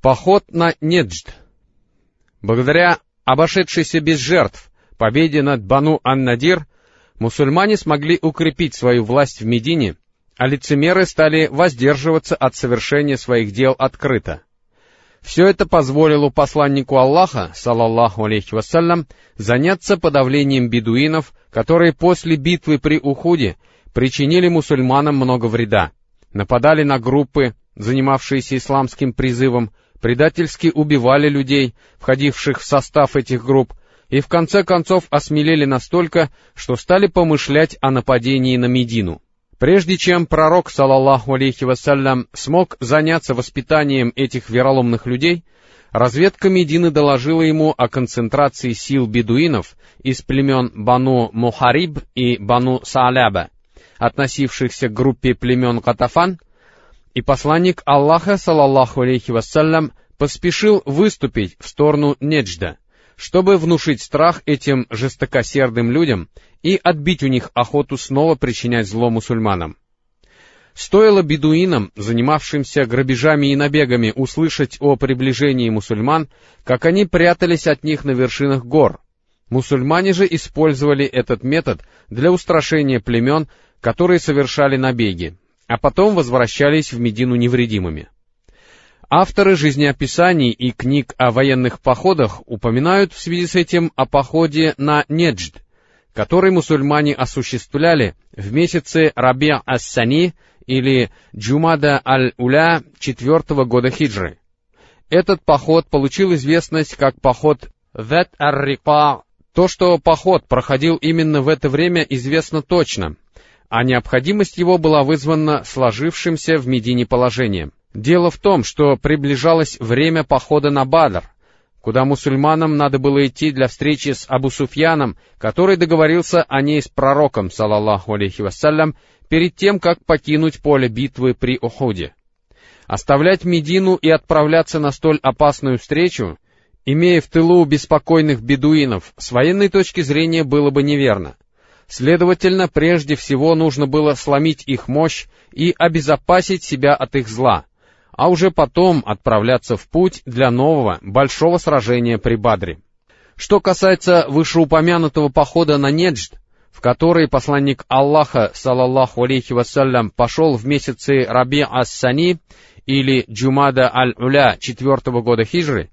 Поход на Неджд. Благодаря обошедшейся без жертв победе над Бану Ан-Надир, мусульмане смогли укрепить свою власть в Медине, а лицемеры стали воздерживаться от совершения своих дел открыто. Все это позволило посланнику Аллаха, салаллаху алейхи вассалям, заняться подавлением бедуинов, которые после битвы при Ухуде причинили мусульманам много вреда, нападали на группы, занимавшиеся исламским призывом, предательски убивали людей, входивших в состав этих групп, и в конце концов осмелели настолько, что стали помышлять о нападении на Медину. Прежде чем пророк, салаллаху алейхи вассалям, смог заняться воспитанием этих вероломных людей, разведка Медины доложила ему о концентрации сил бедуинов из племен Бану Мухариб и Бану Сааляба, относившихся к группе племен Катафан, и посланник Аллаха, салаллаху алейхи вассалям, поспешил выступить в сторону Неджда, чтобы внушить страх этим жестокосердым людям и отбить у них охоту снова причинять зло мусульманам. Стоило бедуинам, занимавшимся грабежами и набегами, услышать о приближении мусульман, как они прятались от них на вершинах гор. Мусульмане же использовали этот метод для устрашения племен, которые совершали набеги, а потом возвращались в Медину невредимыми. Авторы жизнеописаний и книг о военных походах упоминают в связи с этим о походе на Неджд, который мусульмане осуществляли в месяце Раби Ас-Сани или Джумада Аль-Уля четвертого года хиджры. Этот поход получил известность как поход Вет Ар-Рика. То, что поход проходил именно в это время, известно точно, а необходимость его была вызвана сложившимся в Медине положением. Дело в том, что приближалось время похода на Бадр, куда мусульманам надо было идти для встречи с Абу Суфьяном, который договорился о ней с пророком, салаллаху алейхи вассалям, перед тем, как покинуть поле битвы при Ухуде. Оставлять Медину и отправляться на столь опасную встречу, имея в тылу беспокойных бедуинов, с военной точки зрения было бы неверно. Следовательно, прежде всего нужно было сломить их мощь и обезопасить себя от их зла — а уже потом отправляться в путь для нового, большого сражения при Бадре. Что касается вышеупомянутого похода на Неджд, в который посланник Аллаха, салаллаху алейхи вассалям, пошел в месяцы Раби Ас-Сани или Джумада Аль-Уля четвертого года хижры,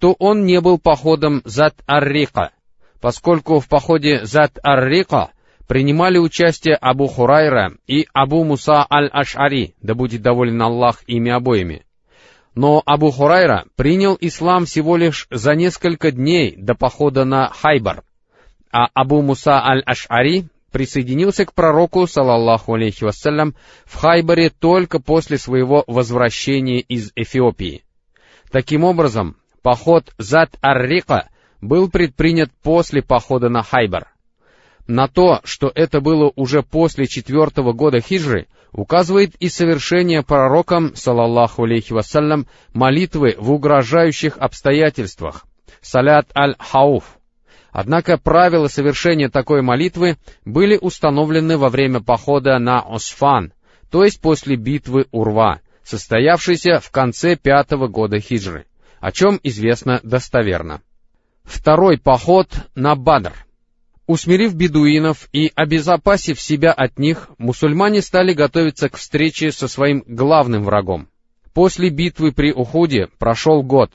то он не был походом Зат-Ар-Рика, поскольку в походе Зат-Ар-Рика принимали участие Абу Хурайра и Абу Муса аль-Аш'ари, да будет доволен Аллах ими обоими. Но Абу Хурайра принял ислам всего лишь за несколько дней до похода на Хайбар, а Абу Муса аль-Аш'ари присоединился к пророку, салаллаху алейхи вассалям, в Хайбаре только после своего возвращения из Эфиопии. Таким образом, поход Зат-Ар-Рика был предпринят после похода на Хайбар. На то, что это было уже после четвертого года хиджры, указывает и совершение пророком, салаллаху алейхи вассалям, молитвы в угрожающих обстоятельствах, салят аль-хауф. Однако правила совершения такой молитвы были установлены во время похода на Осфан, то есть после битвы Урва, состоявшейся в конце пятого года хиджры, о чем известно достоверно. Второй поход на Бадр. Усмирив бедуинов и обезопасив себя от них, мусульмане стали готовиться к встрече со своим главным врагом. После битвы при Ухуде прошел год.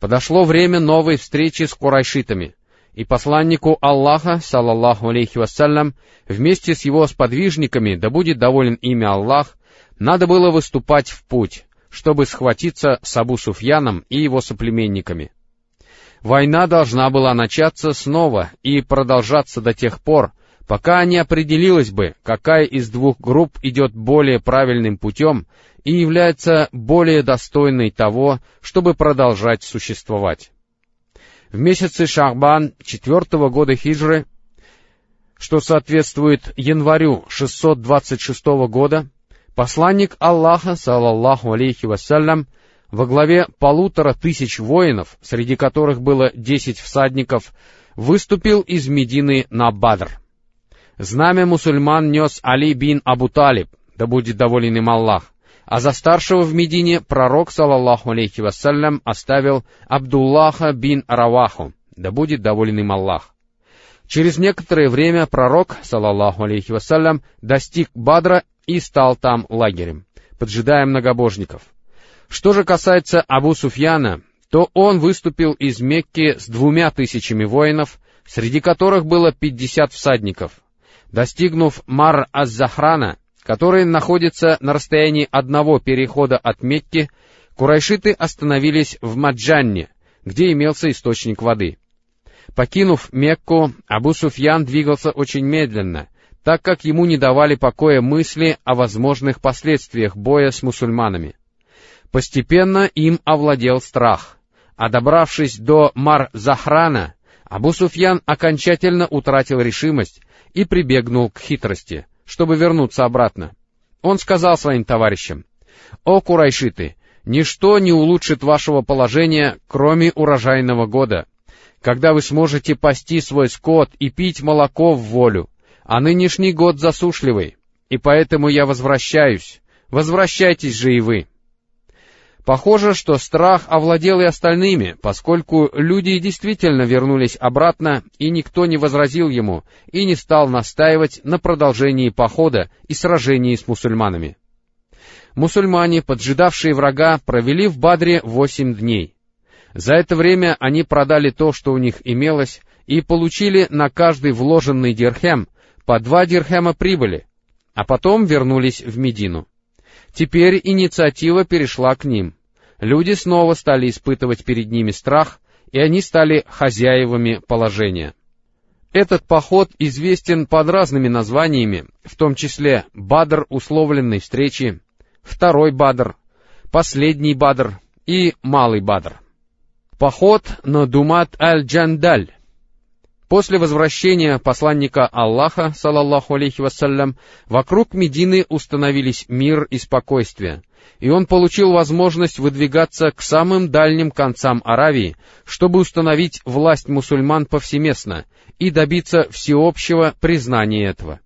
Подошло время новой встречи с курайшитами, и посланнику Аллаха, салаллаху алейхи вассалям, вместе с его сподвижниками, да будет доволен имя Аллах, надо было выступать в путь, чтобы схватиться с Абу Суфьяном и его соплеменниками. Война должна была начаться снова и продолжаться до тех пор, пока не определилось бы, какая из двух групп идет более правильным путем и является более достойной того, чтобы продолжать существовать. В месяце Шахбан четвертого года хиджры, что соответствует январю 626 года, посланник Аллаха, салаллаху алейхи вассалям, во главе полутора тысяч воинов, среди которых было десять всадников, выступил из Медины на Бадр. Знамя мусульман нес Али бин Абу Талиб, да будет доволен им Аллах, а за старшего в Медине пророк, салаллаху алейхи вассалям, оставил Абдуллаха бин Раваху, да будет доволен им Аллах. Через некоторое время пророк, салаллаху алейхи вассалям, достиг Бадра и стал там лагерем, поджидая многобожников. Что же касается Абу Суфьяна, то он выступил из Мекки с двумя тысячами воинов, среди которых было пятьдесят всадников. Достигнув Мар-Аз-Захрана, который находится на расстоянии одного перехода от Мекки, курайшиты остановились в Маджанне, где имелся источник воды. Покинув Мекку, Абу Суфьян двигался очень медленно, так как ему не давали покоя мысли о возможных последствиях боя с мусульманами. Постепенно им овладел страх, а добравшись до Мар-Захрана, Абу Суфьян окончательно утратил решимость и прибегнул к хитрости, чтобы вернуться обратно. Он сказал своим товарищам, «О, курайшиты, ничто не улучшит вашего положения, кроме урожайного года, когда вы сможете пасти свой скот и пить молоко в волю, а нынешний год засушливый, и поэтому я возвращаюсь. Возвращайтесь же и вы». Похоже, что страх овладел и остальными, поскольку люди действительно вернулись обратно, и никто не возразил ему и не стал настаивать на продолжении похода и сражении с мусульманами. Мусульмане, поджидавшие врага, провели в Бадре восемь дней. За это время они продали то, что у них имелось, и получили на каждый вложенный дирхем по два дирхема прибыли, а потом вернулись в Медину. Теперь инициатива перешла к ним. Люди снова стали испытывать перед ними страх, и они стали хозяевами положения. Этот поход известен под разными названиями, в том числе Бадр условленной встречи, Второй Бадр, Последний Бадр и Малый Бадр. Поход на Думат аль-Джандаль После возвращения посланника Аллаха, салаллаху алейхи вассалям, вокруг Медины установились мир и спокойствие, и он получил возможность выдвигаться к самым дальним концам Аравии, чтобы установить власть мусульман повсеместно и добиться всеобщего признания этого.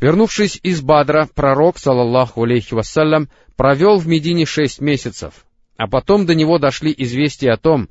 Вернувшись из Бадра, пророк, салаллаху алейхи вассалям, провел в Медине шесть месяцев, а потом до него дошли известия о том,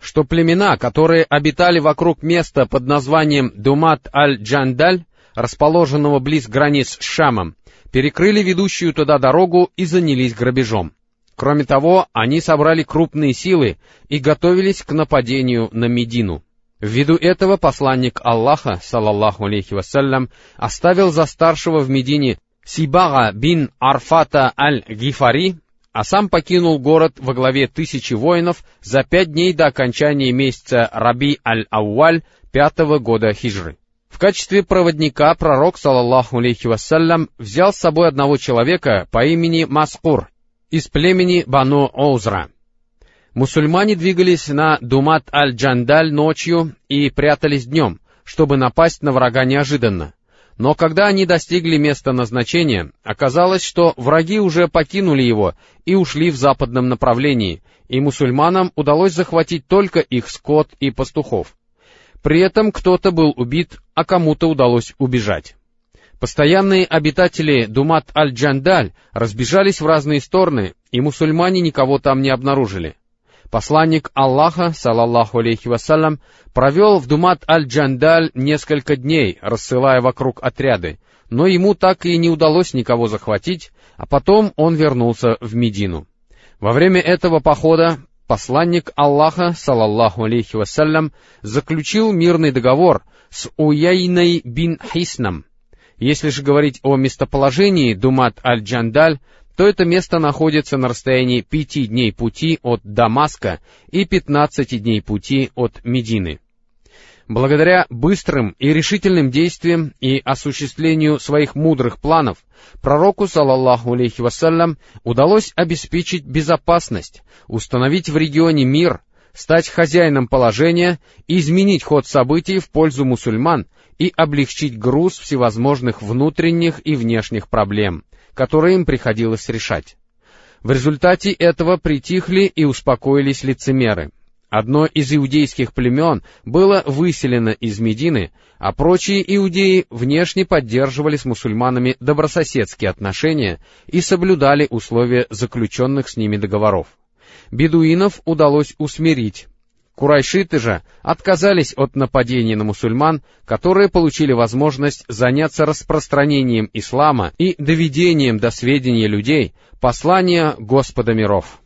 что племена, которые обитали вокруг места под названием Думат аль-Джандаль, расположенного близ границ с Шамом, перекрыли ведущую туда дорогу и занялись грабежом. Кроме того, они собрали крупные силы и готовились к нападению на Медину. Ввиду этого посланник Аллаха, салаллаху алейхи вассалям, оставил за старшего в Медине Сибага бин Арфата аль-Гифари а сам покинул город во главе тысячи воинов за пять дней до окончания месяца Раби аль-Ауаль пятого года хижры. В качестве проводника пророк, салаллаху алейхи вассалям, взял с собой одного человека по имени Маскур из племени Бану Оузра. Мусульмане двигались на Думат аль-Джандаль ночью и прятались днем, чтобы напасть на врага неожиданно. Но когда они достигли места назначения, оказалось, что враги уже покинули его и ушли в западном направлении, и мусульманам удалось захватить только их скот и пастухов. При этом кто-то был убит, а кому-то удалось убежать. Постоянные обитатели Думат аль-Джандаль разбежались в разные стороны, и мусульмане никого там не обнаружили. Посланник Аллаха, салаллаху алейхи вассалям, провел в Думат аль-Джандаль несколько дней, рассылая вокруг отряды, но ему так и не удалось никого захватить, а потом он вернулся в Медину. Во время этого похода посланник Аллаха, салаллаху алейхи вассалям, заключил мирный договор с Уяйной бин Хисном. Если же говорить о местоположении Думат аль-Джандаль, то это место находится на расстоянии пяти дней пути от Дамаска и пятнадцати дней пути от Медины. Благодаря быстрым и решительным действиям и осуществлению своих мудрых планов, пророку, салаллаху алейхи вассалям, удалось обеспечить безопасность, установить в регионе мир, стать хозяином положения, изменить ход событий в пользу мусульман и облегчить груз всевозможных внутренних и внешних проблем, которые им приходилось решать. В результате этого притихли и успокоились лицемеры, Одно из иудейских племен было выселено из Медины, а прочие иудеи внешне поддерживали с мусульманами добрососедские отношения и соблюдали условия заключенных с ними договоров. Бедуинов удалось усмирить. Курайшиты же отказались от нападений на мусульман, которые получили возможность заняться распространением ислама и доведением до сведения людей послания Господа миров.